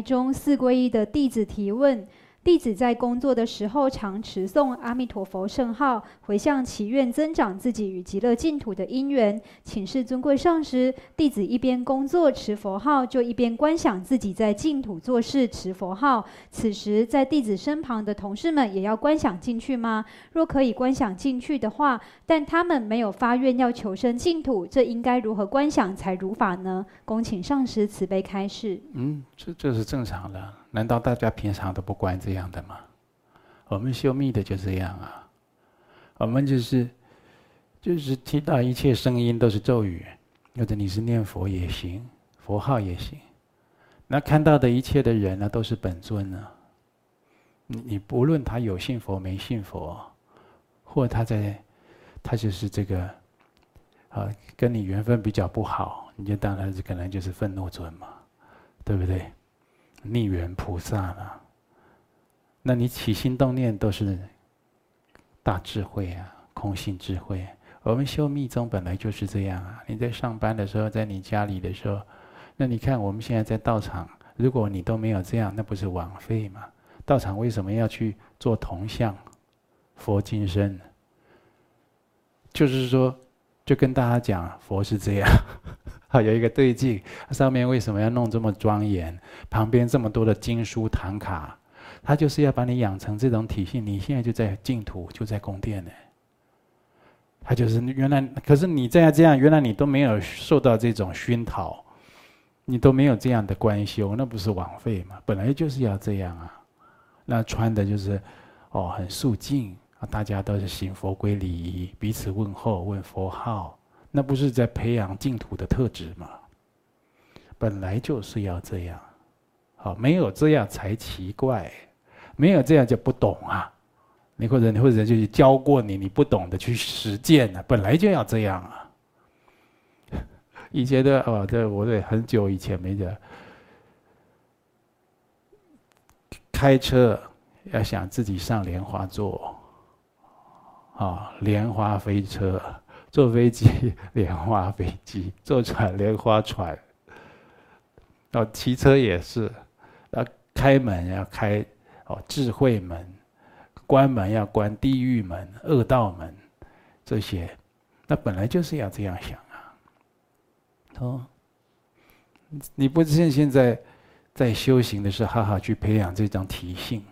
中四皈依的弟子提问。弟子在工作的时候，常持诵阿弥陀佛圣号，回向祈愿增长自己与极乐净土的因缘。请示尊贵上师，弟子一边工作持佛号，就一边观想自己在净土做事持佛号。此时，在弟子身旁的同事们也要观想进去吗？若可以观想进去的话，但他们没有发愿要求生净土，这应该如何观想才如法呢？恭请上师慈悲开示。嗯，这这是正常的。难道大家平常都不关这样的吗？我们修密的就这样啊，我们就是就是听到一切声音都是咒语，或者你是念佛也行，佛号也行。那看到的一切的人呢，都是本尊呢。你你不论他有信佛没信佛，或他在他就是这个啊，跟你缘分比较不好，你就当然是可能就是愤怒尊嘛，对不对？逆缘菩萨了，那你起心动念都是大智慧啊，空性智慧。我们修密宗本来就是这样啊。你在上班的时候，在你家里的时候，那你看我们现在在道场，如果你都没有这样，那不是枉费吗？道场为什么要去做铜像、佛金身？就是说，就跟大家讲，佛是这样。有一个对镜，上面为什么要弄这么庄严？旁边这么多的经书唐卡，他就是要把你养成这种体系。你现在就在净土，就在宫殿呢。他就是原来，可是你这样这样，原来你都没有受到这种熏陶，你都没有这样的观修，那不是枉费吗？本来就是要这样啊。那穿的就是哦，很肃静啊，大家都是行佛规礼仪，彼此问候，问佛号。那不是在培养净土的特质吗？本来就是要这样，好，没有这样才奇怪，没有这样就不懂啊。你或者你或者就是教过你，你不懂得去实践呢，本来就要这样啊。以前的哦，这我对很久以前没的，开车要想自己上莲花座，啊，莲花飞车。坐飞机莲花飞机，坐船莲花船。哦，骑车也是，啊，开门要开哦智慧门，关门要关地狱门、恶道门，这些，那本来就是要这样想啊。哦，你不是现在在修行的时候，好好去培养这种体性，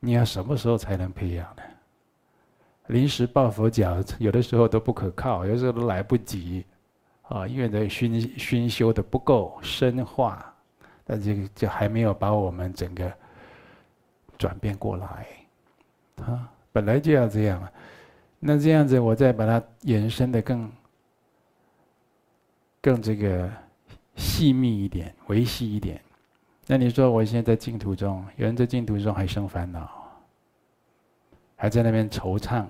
你要什么时候才能培养呢？临时抱佛脚，有的时候都不可靠，有的时候都来不及，啊，因为这熏熏修的不够深化，那就就还没有把我们整个转变过来，啊，本来就要这样啊，那这样子我再把它延伸的更更这个细密一点、维系一点，那你说我现在在净土中，有人在净土中还生烦恼，还在那边惆怅。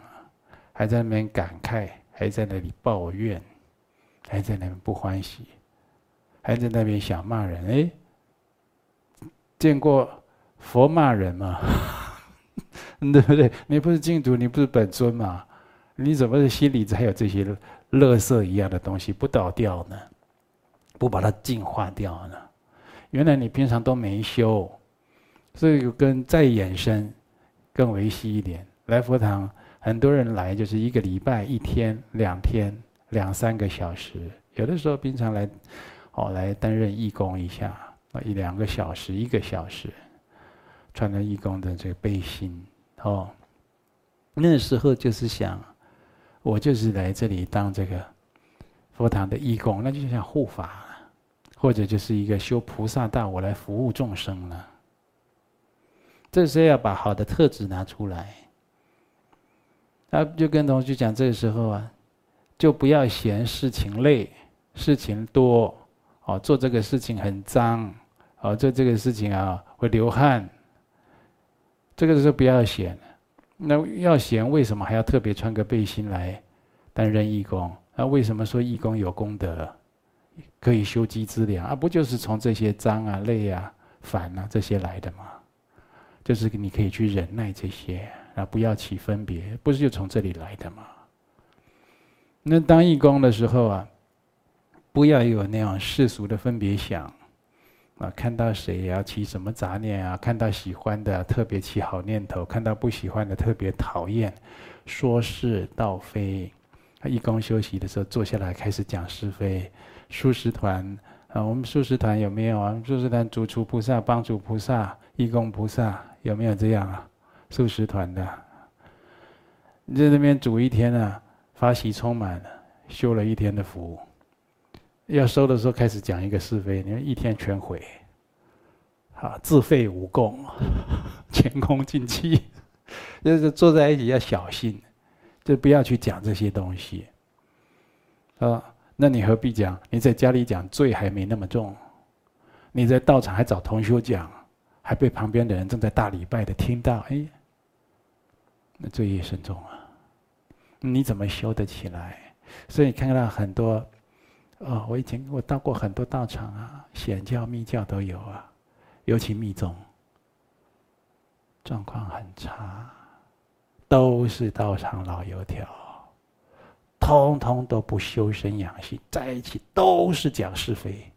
还在那边感慨，还在那里抱怨，还在那边不欢喜，还在那边想骂人。哎，见过佛骂人吗？对不对？你不是净土，你不是本尊吗？你怎么心里还有这些垃圾一样的东西不倒掉呢？不把它净化掉呢？原来你平常都没修，所以跟再延伸更维系一点，来佛堂。很多人来就是一个礼拜、一天、两天、两三个小时，有的时候平常来，哦，来担任义工一下，一两个小时、一个小时，穿着义工的这个背心，哦，那时候就是想，我就是来这里当这个佛堂的义工，那就像护法，或者就是一个修菩萨道，我来服务众生了。这时候要把好的特质拿出来。他就跟同学讲，这个时候啊，就不要嫌事情累、事情多，哦，做这个事情很脏，哦，做这个事情啊会流汗。这个时候不要嫌，那要嫌，为什么还要特别穿个背心来担任义工？那为什么说义工有功德，可以修积资粮啊？不就是从这些脏啊、累啊、烦啊这些来的吗？就是你可以去忍耐这些。啊，不要起分别，不是就从这里来的吗？那当义工的时候啊，不要有那样世俗的分别想，啊，看到谁也要起什么杂念啊？看到喜欢的特别起好念头，看到不喜欢的特别讨厌，说是道非。义工休息的时候坐下来开始讲是非。素食团啊，我们素食团有没有啊？素食团主厨菩萨、帮主菩萨、义工菩萨有没有这样啊？素食团的，你在那边煮一天啊，法喜充满了，修了一天的福。要收的时候开始讲一个是非，你们一天全毁，啊，自废武功，前功尽弃，就是坐在一起要小心，就不要去讲这些东西，啊，那你何必讲？你在家里讲罪还没那么重，你在道场还找同修讲，还被旁边的人正在大礼拜的听到，哎，那罪业深重啊，你怎么修得起来？所以你看到很多。哦，我以前我到过很多道场啊，显教、密教都有啊，尤其密宗，状况很差，都是道场老油条，通通都不修身养性，在一起都是讲是非，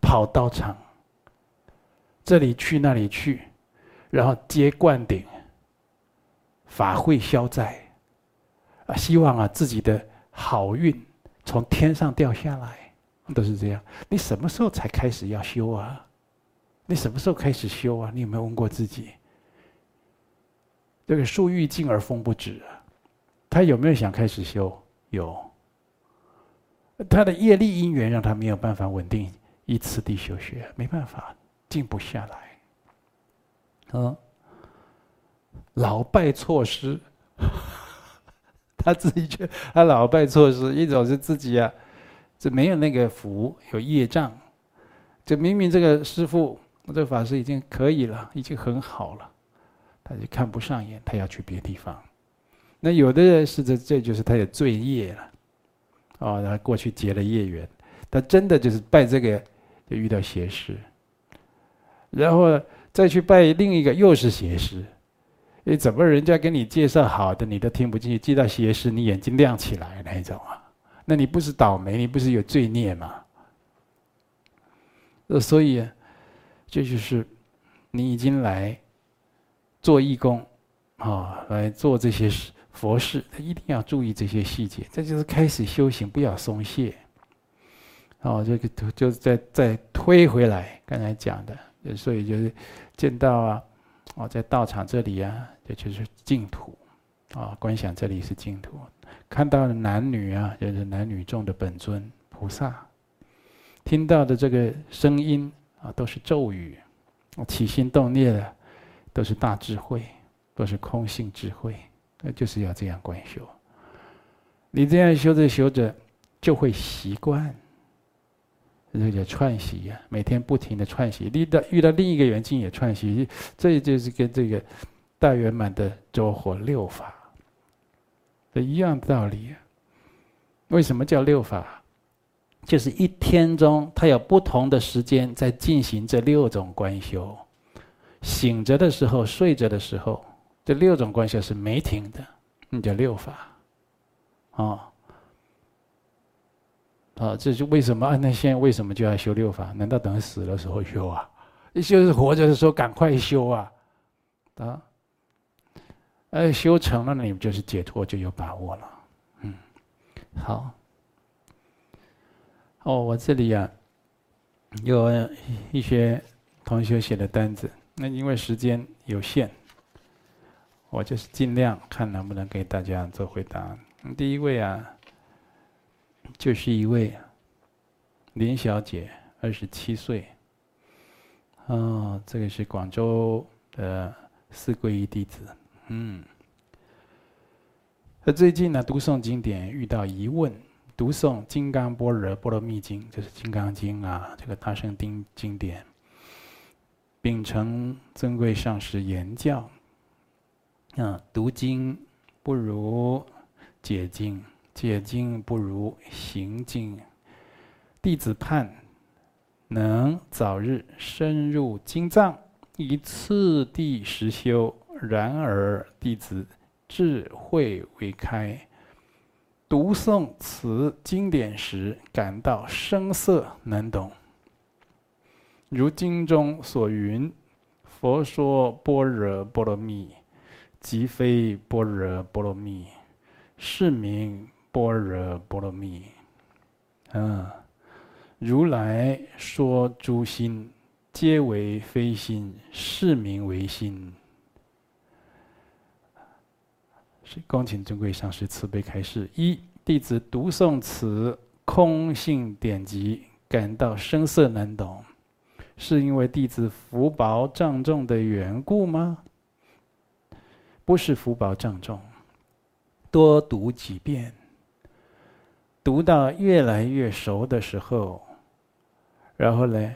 跑道场，这里去那里去，然后接灌顶，法会消灾，啊，希望啊自己的好运。从天上掉下来，都是这样。你什么时候才开始要修啊？你什么时候开始修啊？你有没有问过自己？这个树欲静而风不止啊，他有没有想开始修？有。他的业力因缘让他没有办法稳定一次地修学，没办法静不下来。嗯，老拜错师。他自己觉得他老拜错师，一种是自己啊，这没有那个福，有业障。这明明这个师父，这个法师已经可以了，已经很好了，他就看不上眼，他要去别地方。那有的人是这，这就是他有罪业了，哦，他过去结了业缘，他真的就是拜这个，就遇到邪师，然后再去拜另一个，又是邪师。你怎么人家给你介绍好的，你都听不进去？接到邪师，你眼睛亮起来那一种啊？那你不是倒霉？你不是有罪孽吗？呃，所以，这就是你已经来做义工啊，来做这些事佛事，他一定要注意这些细节。这就是开始修行，不要松懈。哦，这个就是再再推回来刚才讲的，所以就是见到啊。哦，在道场这里啊，这就是净土，啊，观想这里是净土，看到的男女啊，就是男女众的本尊菩萨，听到的这个声音啊，都是咒语，起心动念的都是大智慧，都是空性智慧，那就是要这样观修。你这样修着修着，就会习惯。这叫串习呀，每天不停的串习，遇到遇到另一个缘境也串习，这就是跟这个大圆满的周活六法的一样道理啊。为什么叫六法？就是一天中，它有不同的时间在进行这六种观修。醒着的时候，睡着的时候，这六种观修是没停的，那叫六法，啊。啊，这是为什么？那现在为什么就要修六法？难道等死的时候修啊？一修是活着的时候赶快修啊！啊，哎，修成了，你们就是解脱，就有把握了。嗯，好。哦，我这里、啊，有一些同学写的单子，那因为时间有限，我就是尽量看能不能给大家做回答。第一位啊。就是一位林小姐，二十七岁。哦，这个是广州的四皈依弟子。嗯，他最近呢读诵经典遇到疑问，读诵《金刚般若波罗蜜经》，就是《金刚经》啊，这个大圣经经典，秉承尊贵上师言教。啊，读经不如解经。解经不如行经，弟子盼能早日深入经藏，以次第实修。然而弟子智慧未开，读诵此经典时感到声色难懂。如经中所云：“佛说般若波罗蜜，即非般若波罗蜜，是名般若波罗蜜。”嗯，如来说诸心，皆为非心，是名为心。是恭请尊贵上师慈悲开示：一、弟子读诵此空性典籍，感到生涩难懂。是因为弟子福薄障重的缘故吗？不是福薄障重，多读几遍，读到越来越熟的时候，然后呢，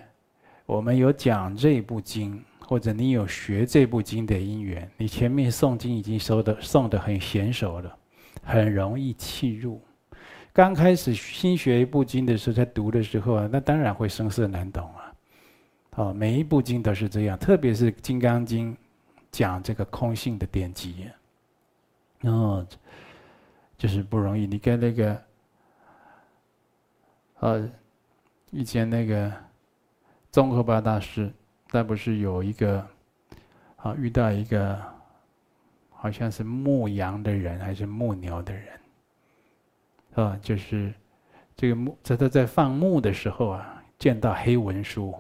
我们有讲这部经，或者你有学这部经的因缘，你前面诵经已经收的诵的很娴熟了，很容易契入。刚开始新学一部经的时候，在读的时候啊，那当然会生涩难懂啊。哦，每一部经都是这样，特别是《金刚经》讲这个空性的典籍，哦，就是不容易。你跟那个，呃，以前那个宗喀巴大师，他不是有一个，啊，遇到一个好像是牧羊的人还是牧牛的人，啊，就是这个牧在他在放牧的时候啊，见到黑文殊。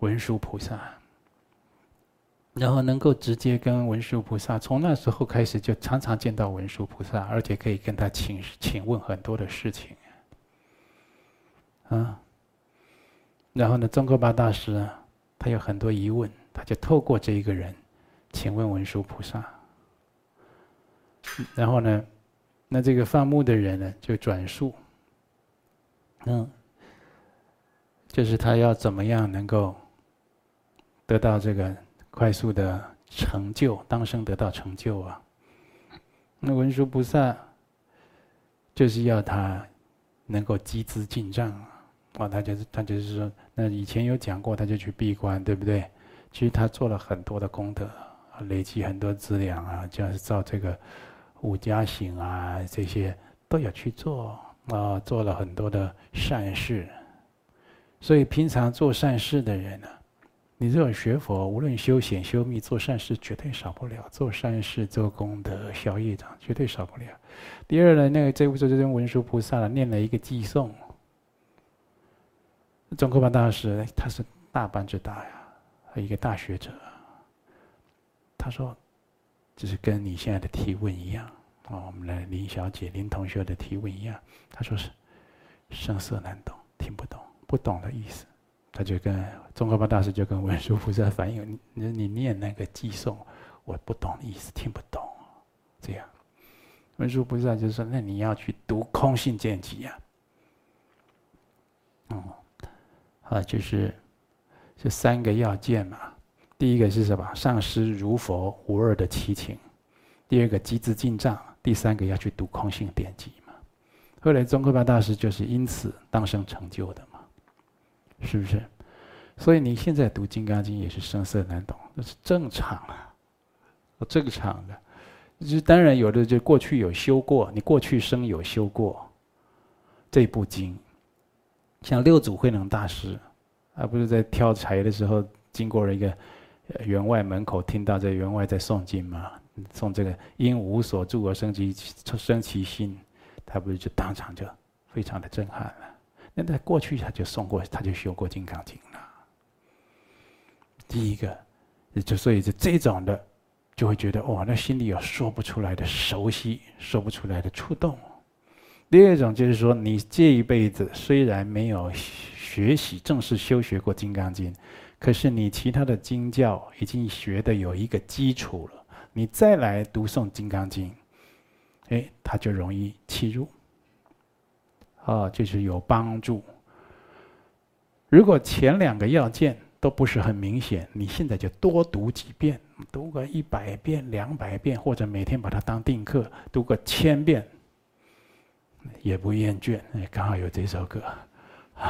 文殊菩萨，然后能够直接跟文殊菩萨，从那时候开始就常常见到文殊菩萨，而且可以跟他请请问很多的事情，啊，然后呢，宗喀巴大师啊，他有很多疑问，他就透过这一个人，请问文殊菩萨，然后呢，那这个放牧的人呢就转述，嗯，就是他要怎么样能够。得到这个快速的成就，当生得到成就啊！那文殊菩萨就是要他能够积资进账啊！他就是他就是说，那以前有讲过，他就去闭关，对不对？其实他做了很多的功德，累积很多资粮啊，就是造这个五加行啊，这些都要去做啊，做了很多的善事。所以平常做善事的人呢，你这种学佛，无论修显修密，做善事绝对少不了。做善事、做功德、消业障，绝对少不了。第二呢，那个这部这尊文殊菩萨念了一个偈颂。中科班大师他是大班之大呀，一个大学者。他说，就是跟你现在的提问一样啊，我们的林小姐、林同学的提问一样。他说是生涩难懂，听不懂，不懂的意思。他就跟中科班大师就跟文殊菩萨反映：“你你念那个偈颂，我不懂意思，听不懂。”这样，文殊菩萨就说：“那你要去读空性见集呀。”嗯，啊，就是这三个要件嘛。第一个是什么？上师如佛无二的祈请；第二个积资进账；第三个要去读空性典籍嘛。后来宗喀巴大师就是因此当生成就的嘛。是不是？所以你现在读《金刚经》也是生涩难懂，那是正常啊，正常的。就当然有的就过去有修过，你过去生有修过这部经。像六祖慧能大师，他不是在挑柴的时候经过了一个员外门口，听到这员外在诵经吗？诵这个因无所住而生其生其心，他不是就当场就非常的震撼了。那在过去他就诵过，他就修过《金刚经》了。第一个，就所以是这种的，就会觉得哇，那心里有说不出来的熟悉，说不出来的触动。第二种就是说，你这一辈子虽然没有学习正式修学过《金刚经》，可是你其他的经教已经学的有一个基础了，你再来读诵《金刚经》，哎，他就容易契入。啊，就是有帮助。如果前两个要件都不是很明显，你现在就多读几遍，读个一百遍、两百遍，或者每天把它当定课，读个千遍，也不厌倦。哎，刚好有这首歌，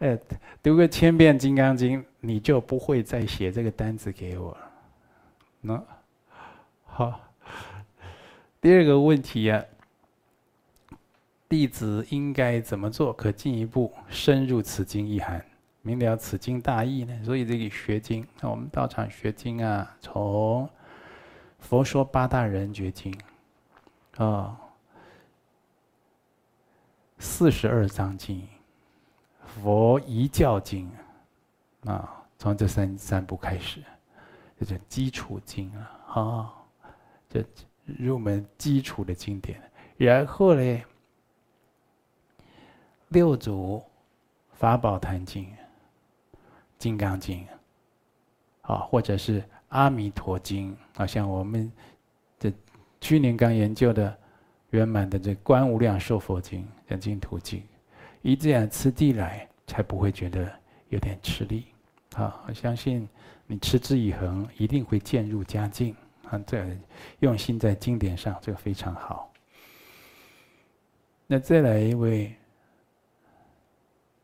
哎，读个千遍《金刚经》，你就不会再写这个单子给我。那好，第二个问题呀、啊。弟子应该怎么做，可进一步深入此经意涵，明了此经大义呢？所以这个学经，我们道场学经啊，从佛说八大人觉经，啊，四十二章经，佛一教经，啊，从这三三部开始，这叫基础经啊，啊，这入门基础的经典，然后呢，六祖法宝坛经、金刚经，啊，或者是阿弥陀经，啊，像我们去年刚研究的圆满的这《观无量寿佛经》《人经图经》，以这样次第来，才不会觉得有点吃力。啊，我相信你持之以恒，一定会渐入佳境。啊，这用心在经典上，这个非常好。那再来一位。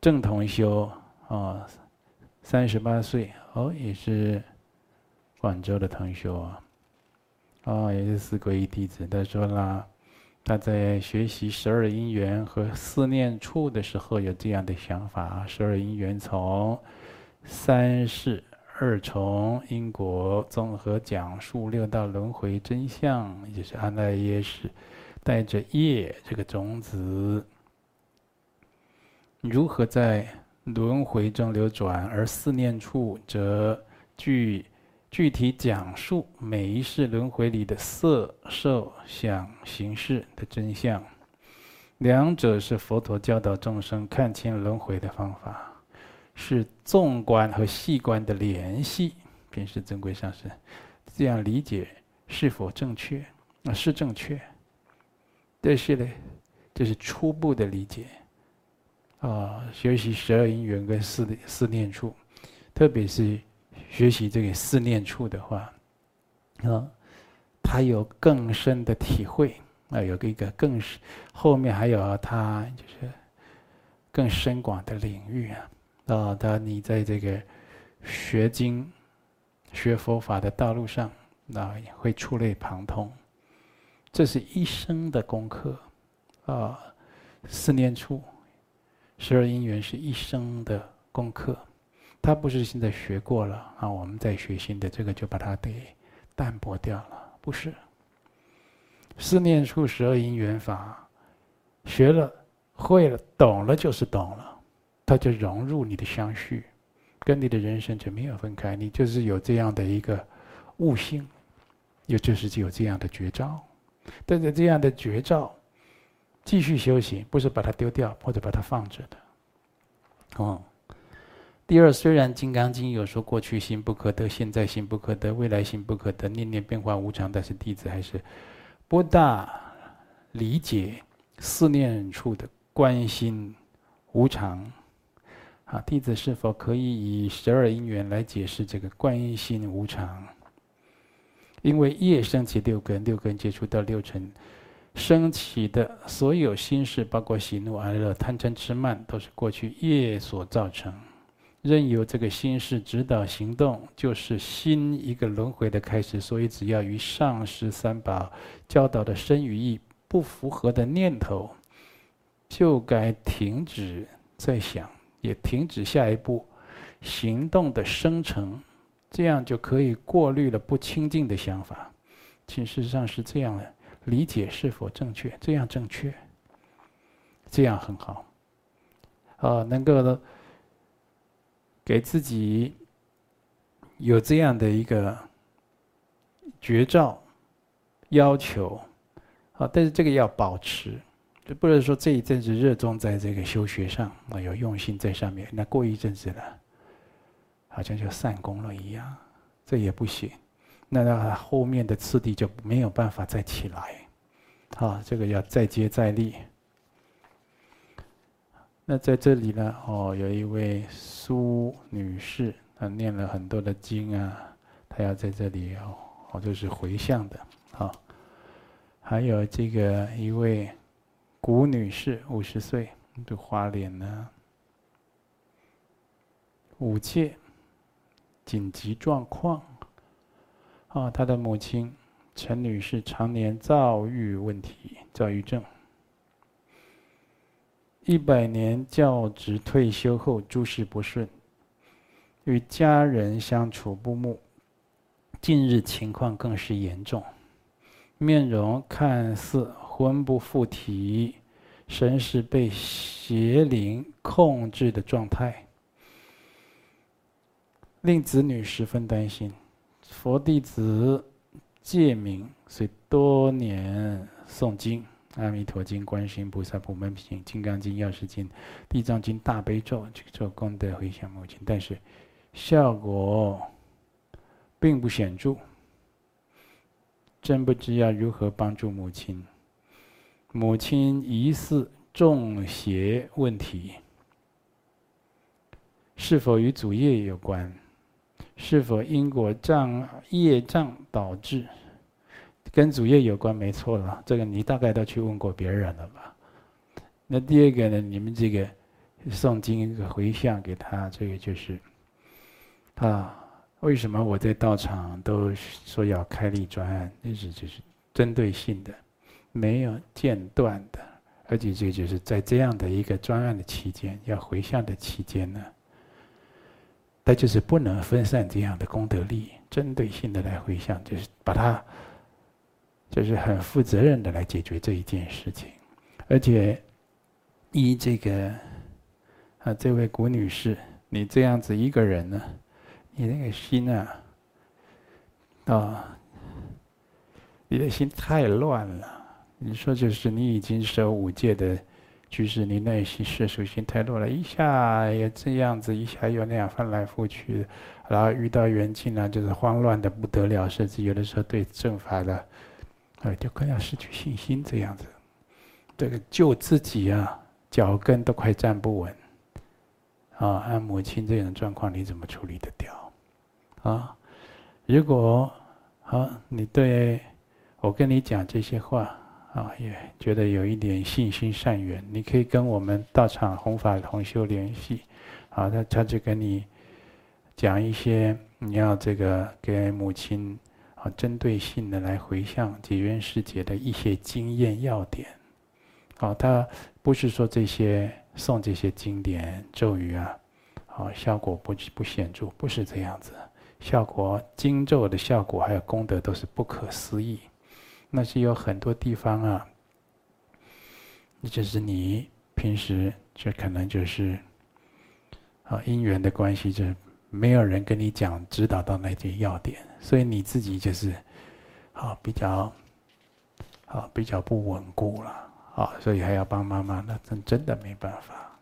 郑同修啊，三十八岁哦，也是广州的同修啊，哦，也是四皈依弟子。他说了，他在学习十二因缘和四念处的时候有这样的想法：十二因缘从三世二重因果综合讲述六道轮回真相，也是阿赖耶识带着业这个种子。如何在轮回中流转？而四念处则具具体讲述每一世轮回里的色、受、想、行、识的真相。两者是佛陀教导众生看清轮回的方法，是纵观和细观的联系。便是尊贵上师这样理解是否正确？啊，是正确。但是呢，这是初步的理解。啊，学习十二因缘跟四四念处，特别是学习这个四念处的话，啊，他有更深的体会，啊，有一个更深，后面还有他就是更深广的领域啊，啊，他你在这个学经、学佛法的道路上，啊，会触类旁通，这是一生的功课，啊，四念处。十二因缘是一生的功课，他不是现在学过了啊，我们在学新的这个就把它给淡薄掉了，不是。四念处十二因缘法，学了会了懂了就是懂了，它就融入你的相续，跟你的人生就没有分开，你就是有这样的一个悟性，也就是有这样的觉照，但是这样的觉照。继续修行，不是把它丢掉或者把它放着的。哦，第二，虽然《金刚经》有说过去心不可得，现在心不可得，未来心不可得，念念变化无常，但是弟子还是不大理解思念处的关心无常。啊，弟子是否可以以十二因缘来解释这个观心无常？因为业升起六根，六根接触到六尘。升起的所有心事，包括喜怒哀乐、贪嗔痴慢，都是过去业所造成。任由这个心事指导行动，就是新一个轮回的开始。所以，只要与上师三宝教导的身与意不符合的念头，就该停止再想，也停止下一步行动的生成，这样就可以过滤了不清净的想法。其实上是这样的。理解是否正确？这样正确，这样很好。啊，能够，给自己有这样的一个绝照要求，啊，但是这个要保持，就不能说这一阵子热衷在这个修学上，啊，有用心在上面，那过一阵子了，好像就散功了一样，这也不行。那他后面的次第就没有办法再起来，啊，这个要再接再厉。那在这里呢，哦，有一位苏女士，她念了很多的经啊，她要在这里哦，哦，就是回向的，啊，还有这个一位古女士，五十岁，这花脸呢，五戒紧急状况。啊，他的母亲陈女士常年躁郁问题，躁郁症。一百年教职退休后诸事不顺，与家人相处不睦，近日情况更是严重，面容看似魂不附体，神识被邪灵控制的状态，令子女十分担心。佛弟子戒名，虽多年诵经《阿弥陀经》《观世音菩萨普门品》《金刚经》《药师经》《地藏经》《大悲咒》去做功德回向母亲，但是效果并不显著。真不知要如何帮助母亲。母亲疑似中邪问题，是否与祖业有关？是否因果障业障导致？跟主业有关，没错了。这个你大概都去问过别人了吧？那第二个呢？你们这个诵经回向给他，这个就是啊，为什么我在道场都说要开立专案？那是就是针对性的，没有间断的，而且这个就是在这样的一个专案的期间，要回向的期间呢。他就是不能分散这样的功德力，针对性的来回向，就是把它，就是很负责任的来解决这一件事情。而且，依这个啊，这位古女士，你这样子一个人呢，你那个心啊，啊，你的心太乱了。你说就是你已经守五戒的。就是你内心世俗心太多了，一下也这样子，一下又那样翻来覆去，然后遇到缘境呢，就是慌乱的不得了，甚至有的时候对正法的，呃，就快要失去信心这样子。这个救自己啊，脚跟都快站不稳。啊，按母亲这种状况，你怎么处理得掉？啊，如果啊，你对我跟你讲这些话。啊，也觉得有一点信心善缘，你可以跟我们道场弘法同修联系，啊，他他就跟你讲一些你要这个给母亲啊针对性的来回向解冤释结的一些经验要点，啊，他不是说这些诵这些经典咒语啊，啊，效果不不显著，不是这样子，效果经咒的效果还有功德都是不可思议。那是有很多地方啊，就是你平时就可能就是啊因缘的关系，就是没有人跟你讲指导到那些要点，所以你自己就是好比较好比较不稳固了好，所以还要帮妈妈，那真真的没办法。